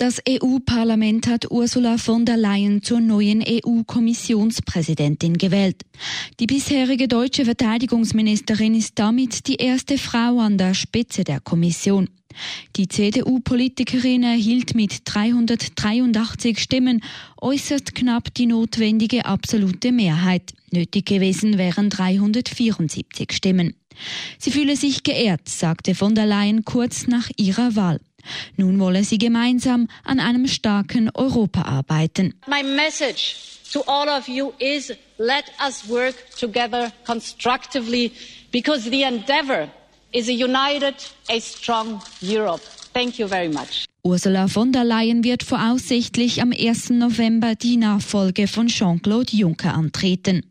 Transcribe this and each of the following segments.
Das EU-Parlament hat Ursula von der Leyen zur neuen EU-Kommissionspräsidentin gewählt. Die bisherige deutsche Verteidigungsministerin ist damit die erste Frau an der Spitze der Kommission. Die CDU-Politikerin erhielt mit 383 Stimmen äußerst knapp die notwendige absolute Mehrheit. Nötig gewesen wären 374 Stimmen. Sie fühle sich geehrt, sagte von der Leyen kurz nach ihrer Wahl. Nun wolle sie gemeinsam an einem starken Europa arbeiten. My message to all of you is let us work together constructively because the endeavor is a united, a strong Europe. Thank you very much. Ursula von der Leyen wird voraussichtlich am 1. November die Nachfolge von Jean-Claude Juncker antreten.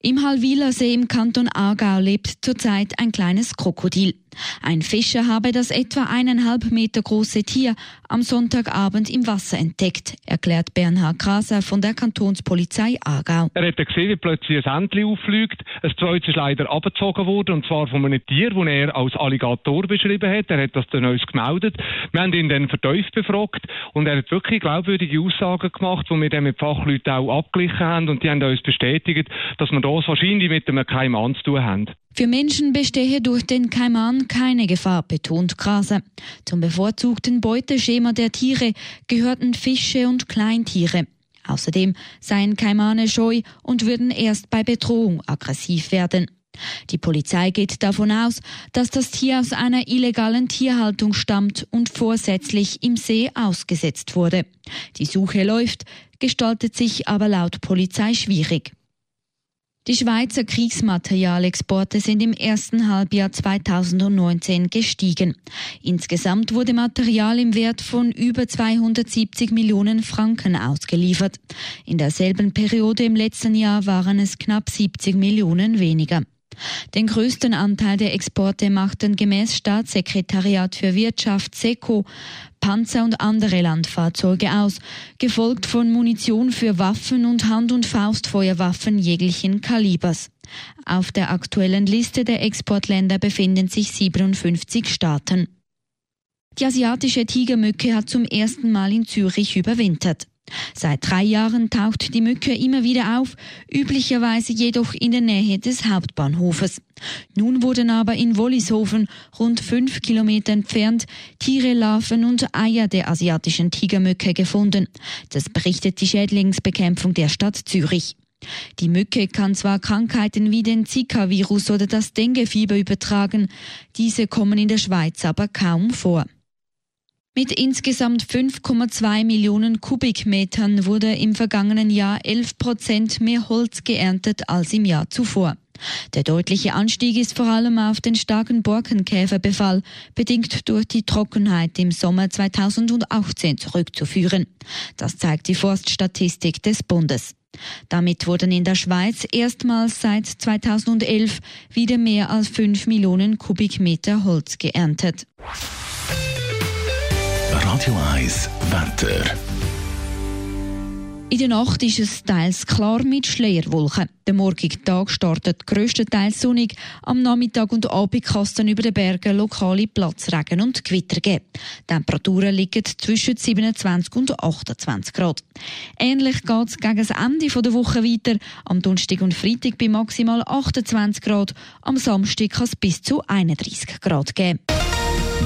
Im Halwiler See im Kanton Aargau lebt zurzeit ein kleines Krokodil. Ein Fischer habe das etwa eineinhalb Meter große Tier am Sonntagabend im Wasser entdeckt, erklärt Bernhard Kraser von der Kantonspolizei Aargau. Er hat gesehen, wie plötzlich ein Entli auffliegt. Ein zweites ist leider abgezogen worden, und zwar von einem Tier, das er als Alligator beschrieben hat. Er hat das dann uns gemeldet. Wir haben ihn dann vertieft befragt und er hat wirklich glaubwürdige Aussagen gemacht, die wir dann mit Fachleuten auch abgeglichen haben und die haben uns bestätigt, dass wir das wahrscheinlich mit einem Kaiman zu tun haben. Für Menschen bestehe durch den Kaiman keine Gefahr, betont Kraser. Zum bevorzugten Beuteschema der Tiere gehörten Fische und Kleintiere. Außerdem seien Kaimane scheu und würden erst bei Bedrohung aggressiv werden. Die Polizei geht davon aus, dass das Tier aus einer illegalen Tierhaltung stammt und vorsätzlich im See ausgesetzt wurde. Die Suche läuft, gestaltet sich aber laut Polizei schwierig. Die Schweizer Kriegsmaterialexporte sind im ersten Halbjahr 2019 gestiegen. Insgesamt wurde Material im Wert von über 270 Millionen Franken ausgeliefert. In derselben Periode im letzten Jahr waren es knapp 70 Millionen weniger. Den größten Anteil der Exporte machten gemäß Staatssekretariat für Wirtschaft SECO Panzer und andere Landfahrzeuge aus, gefolgt von Munition für Waffen und Hand- und Faustfeuerwaffen jeglichen Kalibers. Auf der aktuellen Liste der Exportländer befinden sich 57 Staaten. Die asiatische Tigermücke hat zum ersten Mal in Zürich überwintert. Seit drei Jahren taucht die Mücke immer wieder auf, üblicherweise jedoch in der Nähe des Hauptbahnhofes. Nun wurden aber in Wollishofen, rund fünf Kilometer entfernt, Tiere, Larven und Eier der asiatischen Tigermücke gefunden. Das berichtet die Schädlingsbekämpfung der Stadt Zürich. Die Mücke kann zwar Krankheiten wie den Zika-Virus oder das Denguefieber übertragen, diese kommen in der Schweiz aber kaum vor. Mit insgesamt 5,2 Millionen Kubikmetern wurde im vergangenen Jahr 11 Prozent mehr Holz geerntet als im Jahr zuvor. Der deutliche Anstieg ist vor allem auf den starken Borkenkäferbefall, bedingt durch die Trockenheit im Sommer 2018 zurückzuführen. Das zeigt die Forststatistik des Bundes. Damit wurden in der Schweiz erstmals seit 2011 wieder mehr als 5 Millionen Kubikmeter Holz geerntet. Radio 1 Wetter. In der Nacht ist es teils klar mit Schleierwolken. Der morgige Tag startet grösstenteils sonnig. Am Nachmittag und Abend kann es über den Bergen lokale Platzregen und Gewitter geben. Die Temperaturen liegen zwischen 27 und 28 Grad. Ähnlich geht es gegen das Ende der Woche weiter. Am Donnerstag und Freitag bei maximal 28 Grad. Am Samstag kann es bis zu 31 Grad geben.